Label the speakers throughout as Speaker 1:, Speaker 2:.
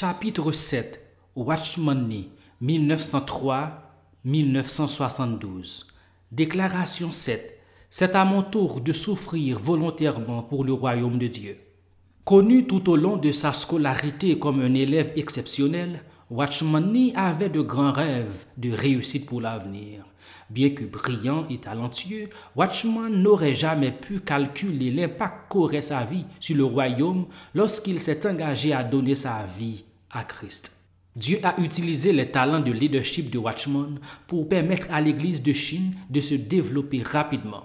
Speaker 1: Chapitre 7 Watchman Nee 1903-1972 Déclaration 7 C'est à mon tour de souffrir volontairement pour le royaume de Dieu. Connu tout au long de sa scolarité comme un élève exceptionnel, Watchman Nee avait de grands rêves de réussite pour l'avenir. Bien que brillant et talentueux, Watchman n'aurait jamais pu calculer l'impact qu'aurait sa vie sur le royaume lorsqu'il s'est engagé à donner sa vie à Christ. Dieu a utilisé les talents de leadership de Watchman pour permettre à l'Église de Chine de se développer rapidement.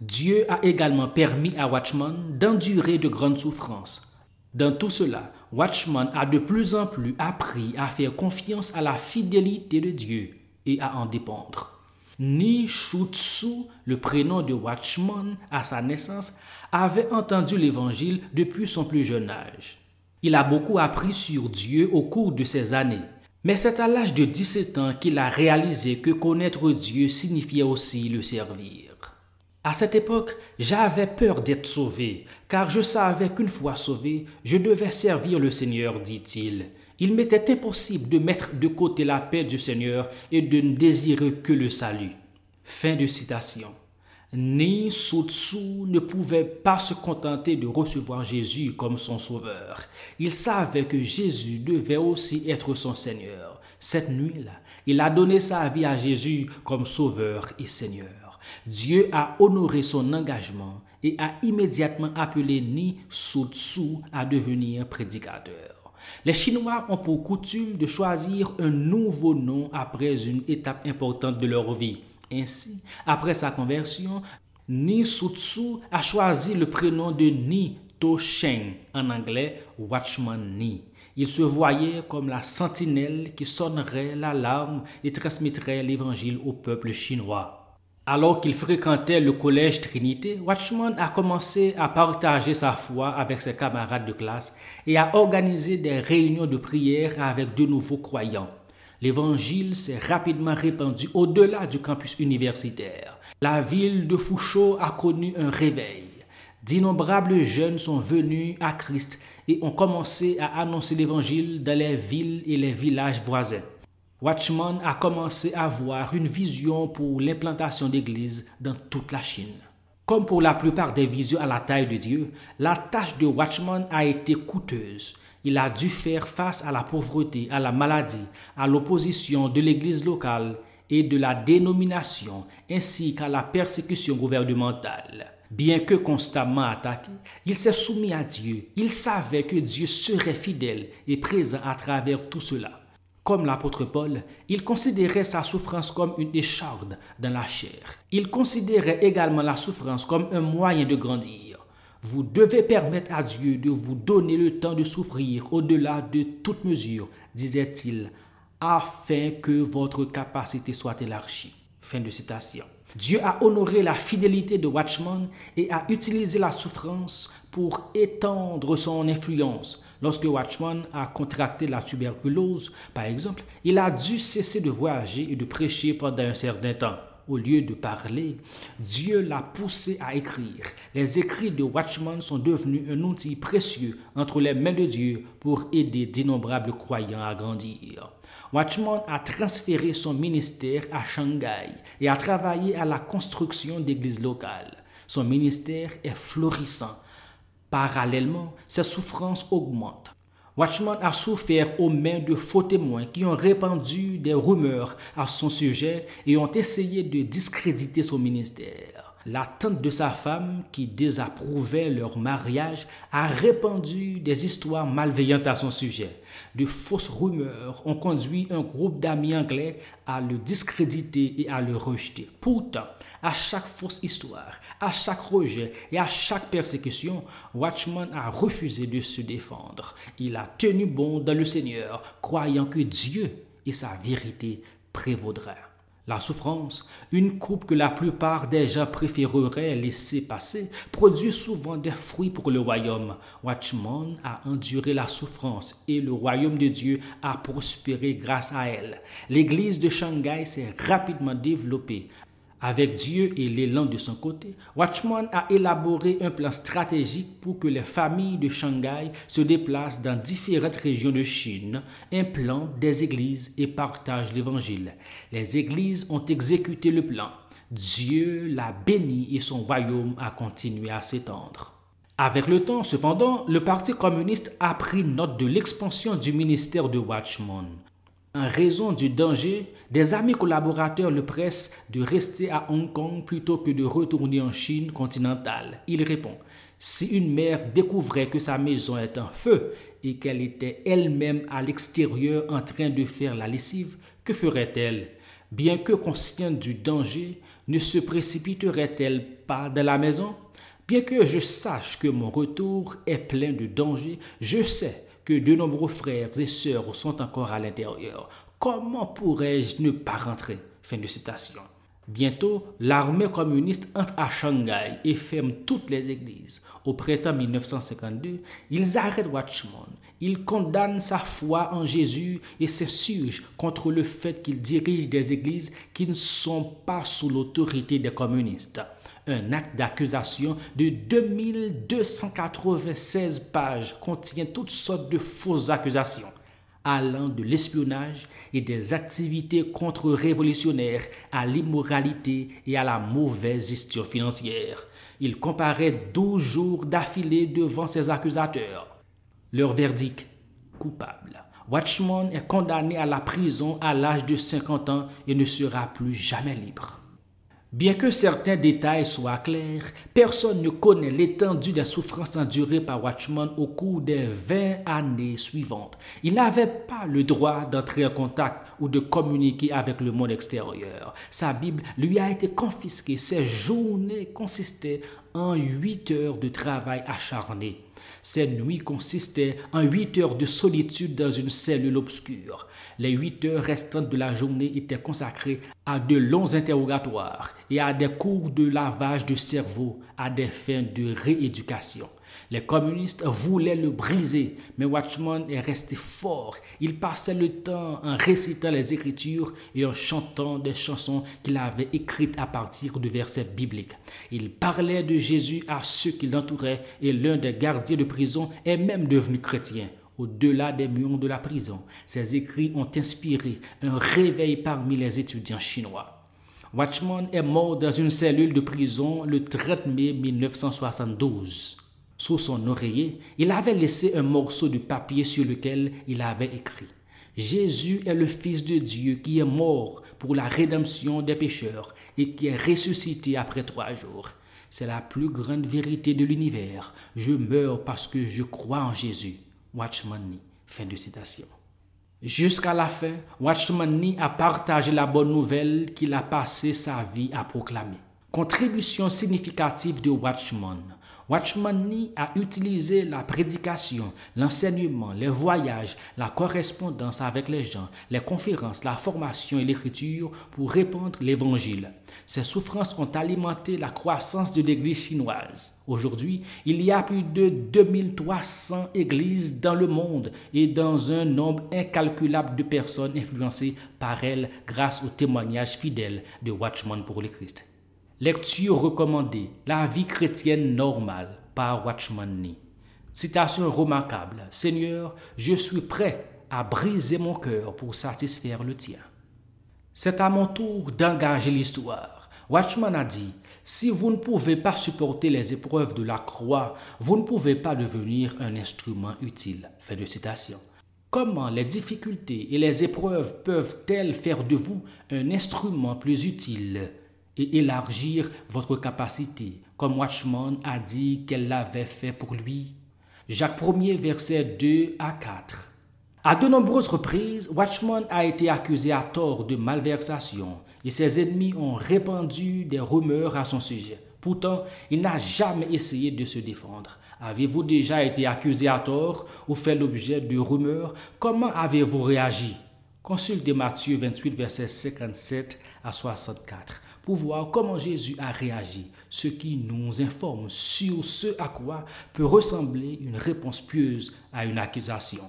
Speaker 1: Dieu a également permis à Watchman d'endurer de grandes souffrances. Dans tout cela, Watchman a de plus en plus appris à faire confiance à la fidélité de Dieu et à en dépendre. Ni Shutsu, le prénom de Watchman à sa naissance, avait entendu l'Évangile depuis son plus jeune âge. Il a beaucoup appris sur Dieu au cours de ces années, mais c'est à l'âge de 17 ans qu'il a réalisé que connaître Dieu signifiait aussi le servir. À cette époque, j'avais peur d'être sauvé, car je savais qu'une fois sauvé, je devais servir le Seigneur, dit-il. Il m'était impossible de mettre de côté la paix du Seigneur et de ne désirer que le salut. Fin de citation. Ni Sotsu ne pouvait pas se contenter de recevoir Jésus comme son sauveur. Il savait que Jésus devait aussi être son Seigneur. Cette nuit-là, il a donné sa vie à Jésus comme sauveur et Seigneur. Dieu a honoré son engagement et a immédiatement appelé Ni Sutsu à devenir prédicateur. Les Chinois ont pour coutume de choisir un nouveau nom après une étape importante de leur vie. Ainsi, après sa conversion, Ni Sutsu a choisi le prénom de Ni Sheng, en anglais Watchman Ni. Il se voyait comme la sentinelle qui sonnerait l'alarme et transmettrait l'évangile au peuple chinois. Alors qu'il fréquentait le collège Trinité, Watchman a commencé à partager sa foi avec ses camarades de classe et à organiser des réunions de prière avec de nouveaux croyants. L'évangile s'est rapidement répandu au-delà du campus universitaire. La ville de Fouchot a connu un réveil. D'innombrables jeunes sont venus à Christ et ont commencé à annoncer l'évangile dans les villes et les villages voisins. Watchman a commencé à avoir une vision pour l'implantation d'églises dans toute la Chine. Comme pour la plupart des visions à la taille de Dieu, la tâche de Watchman a été coûteuse. Il a dû faire face à la pauvreté, à la maladie, à l'opposition de l'église locale et de la dénomination, ainsi qu'à la persécution gouvernementale. Bien que constamment attaqué, il s'est soumis à Dieu. Il savait que Dieu serait fidèle et présent à travers tout cela. Comme l'apôtre Paul, il considérait sa souffrance comme une écharde dans la chair. Il considérait également la souffrance comme un moyen de grandir. Vous devez permettre à Dieu de vous donner le temps de souffrir au-delà de toute mesure, disait-il, afin que votre capacité soit élargie. Fin. Dieu a honoré la fidélité de Watchman et a utilisé la souffrance pour étendre son influence. Lorsque Watchman a contracté la tuberculose, par exemple, il a dû cesser de voyager et de prêcher pendant un certain temps. Au lieu de parler, Dieu l'a poussé à écrire. Les écrits de Watchman sont devenus un outil précieux entre les mains de Dieu pour aider d'innombrables croyants à grandir. Watchman a transféré son ministère à Shanghai et a travaillé à la construction d'églises locales. Son ministère est florissant Parallèlement, ses souffrances augmentent. Watchman a souffert aux mains de faux témoins qui ont répandu des rumeurs à son sujet et ont essayé de discréditer son ministère. La tante de sa femme, qui désapprouvait leur mariage, a répandu des histoires malveillantes à son sujet. De fausses rumeurs ont conduit un groupe d'amis anglais à le discréditer et à le rejeter. Pourtant, à chaque fausse histoire, à chaque rejet et à chaque persécution, Watchman a refusé de se défendre. Il a tenu bon dans le Seigneur, croyant que Dieu et sa vérité prévaudront. La souffrance, une coupe que la plupart des gens préféreraient laisser passer, produit souvent des fruits pour le royaume. Watchman a enduré la souffrance et le royaume de Dieu a prospéré grâce à elle. L'église de Shanghai s'est rapidement développée Avec Dieu et l'élan de son côté, Watchman a élaboré un plan stratégique pour que les familles de Shanghai se déplacent dans différentes régions de Chine, implantent des églises et partagent l'évangile. Les églises ont exécuté le plan. Dieu l'a béni et son royaume a continué à s'étendre. Avec le temps, cependant, le Parti communiste a pris note de l'expansion du ministère de Watchman. En raison du danger, des amis collaborateurs le pressent de rester à Hong Kong plutôt que de retourner en Chine continentale. Il répond, si une mère découvrait que sa maison est en feu et qu'elle était elle-même à l'extérieur en train de faire la lessive, que ferait-elle? Bien que consciente du danger, ne se précipiterait-elle pas dans la maison? Bien que je sache que mon retour est plein de dangers, je sais que de nombreux frères et sœurs sont encore à l'intérieur. Comment pourrais-je ne pas rentrer? Fin de citation. Bientôt, l'armée communiste entre à Shanghai et ferme toutes les églises. Au printemps 1952, ils arrêtent Watchman. Ils condamnent sa foi en Jésus et s'insurgent contre le fait qu'il dirige des églises qui ne sont pas sous l'autorité des communistes un acte d'accusation de 2296 pages contient toutes sortes de fausses accusations allant de l'espionnage et des activités contre-révolutionnaires à l'immoralité et à la mauvaise gestion financière. Il comparaît 12 jours d'affilée devant ses accusateurs. Leur verdict coupable. Watchman est condamné à la prison à l'âge de 50 ans et ne sera plus jamais libre. Bien que certains détails soient clairs, personne ne connaît l'étendue des souffrances endurées par Watchman au cours des 20 années suivantes. Il n'avait pas le droit d'entrer en contact ou de communiquer avec le monde extérieur. Sa Bible lui a été confisquée. Ses journées consistaient en 8 heures de travail acharné. Ses nuits consistaient en 8 heures de solitude dans une cellule obscure. Les huit heures restantes de la journée étaient consacrées à de longs interrogatoires et à des cours de lavage de cerveau à des fins de rééducation. Les communistes voulaient le briser, mais Watchman est resté fort. Il passait le temps en récitant les Écritures et en chantant des chansons qu'il avait écrites à partir de versets bibliques. Il parlait de Jésus à ceux qui l'entouraient et l'un des gardiens de prison est même devenu chrétien au-delà des murs de la prison. Ses écrits ont inspiré un réveil parmi les étudiants chinois. Watchman est mort dans une cellule de prison le 30 mai 1972. Sous son oreiller, il avait laissé un morceau de papier sur lequel il avait écrit Jésus est le Fils de Dieu qui est mort pour la rédemption des pécheurs et qui est ressuscité après trois jours. C'est la plus grande vérité de l'univers. Je meurs parce que je crois en Jésus. Watchman. Fin de citation. Jusqu'à la fin, Watchman a partagé la bonne nouvelle qu'il a passé sa vie à proclamer. Contribution significative de Watchman. Watchman Nee a utilisé la prédication, l'enseignement, les voyages, la correspondance avec les gens, les conférences, la formation et l'écriture pour répandre l'évangile. Ces souffrances ont alimenté la croissance de l'Église chinoise. Aujourd'hui, il y a plus de 2300 églises dans le monde et dans un nombre incalculable de personnes influencées par elles grâce aux témoignages fidèles de Watchman pour le Christ. Lecture recommandée La vie chrétienne normale par Watchman Nee. Citation remarquable Seigneur, je suis prêt à briser mon cœur pour satisfaire le tien. C'est à mon tour d'engager l'histoire. Watchman a dit Si vous ne pouvez pas supporter les épreuves de la croix, vous ne pouvez pas devenir un instrument utile. Comment les difficultés et les épreuves peuvent-elles faire de vous un instrument plus utile? Et élargir votre capacité, comme Watchman a dit qu'elle l'avait fait pour lui. Jacques 1er, verset 2 à 4. À de nombreuses reprises, Watchman a été accusé à tort de malversation et ses ennemis ont répandu des rumeurs à son sujet. Pourtant, il n'a jamais essayé de se défendre. Avez-vous déjà été accusé à tort ou fait l'objet de rumeurs? Comment avez-vous réagi? Consultez Matthieu 28, verset 57 à 64 pour voir comment Jésus a réagi, ce qui nous informe sur ce à quoi peut ressembler une réponse pieuse à une accusation.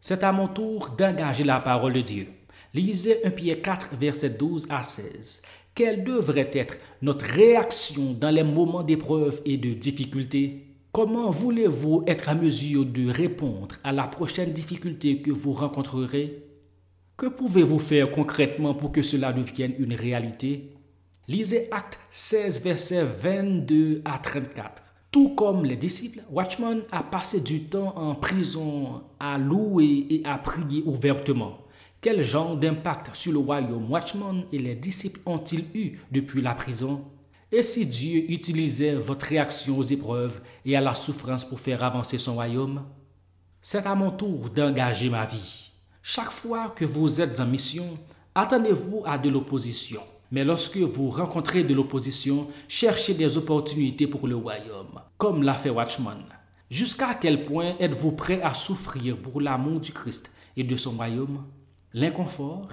Speaker 1: C'est à mon tour d'engager la parole de Dieu. Lisez 1 Pierre 4, verset 12 à 16. quelle devrait être notre réaction dans les moments d'épreuve et de difficulté? Comment voulez-vous être à mesure de répondre à la prochaine difficulté que vous rencontrerez? Que pouvez-vous faire concrètement pour que cela devienne une réalité? Lisez Acte 16, versets 22 à 34. Tout comme les disciples, Watchman a passé du temps en prison à louer et à prier ouvertement. Quel genre d'impact sur le royaume Watchman et les disciples ont-ils eu depuis la prison? Et si Dieu utilisait votre réaction aux épreuves et à la souffrance pour faire avancer son royaume? C'est à mon tour d'engager ma vie. Chaque fois que vous êtes en mission, attendez-vous à de l'opposition. Mais lorsque vous rencontrez de l'opposition, cherchez des opportunités pour le royaume, comme l'a fait Watchman. Jusqu'à quel point êtes-vous prêt à souffrir pour l'amour du Christ et de son royaume? L'inconfort,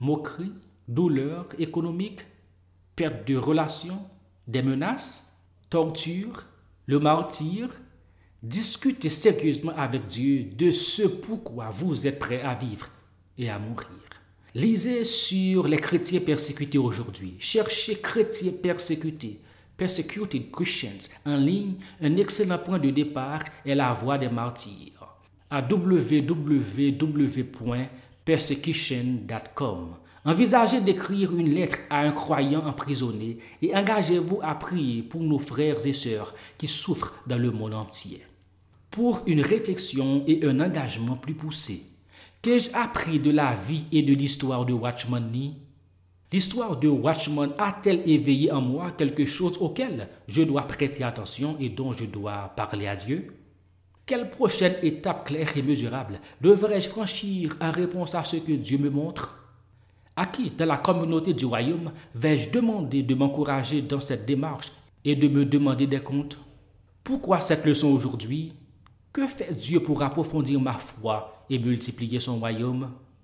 Speaker 1: moquerie, douleur économique, perte de relations, des menaces, torture, le martyr, discutez sérieusement avec Dieu de ce pourquoi vous êtes prêt à vivre et à mourir. Lisez sur les chrétiens persécutés aujourd'hui. Cherchez chrétiens persécutés, persecuted Christians en ligne. Un excellent point de départ est la voie des martyrs à www.persecution.com. Envisagez d'écrire une lettre à un croyant emprisonné et engagez-vous à prier pour nos frères et sœurs qui souffrent dans le monde entier. Pour une réflexion et un engagement plus poussé, qu'ai-je appris de la vie et de l'histoire de Watchman Nee L'histoire de Watchman a-t-elle éveillé en moi quelque chose auquel je dois prêter attention et dont je dois parler à Dieu? Quelle prochaine étape claire et mesurable devrais-je franchir en réponse à ce que Dieu me montre? À qui dans la communauté du royaume vais-je demander de m'encourager dans cette démarche et de me demander des comptes? Pourquoi cette leçon aujourd'hui? Que fait Dieu pour approfondir ma foi et multiplier son royaume?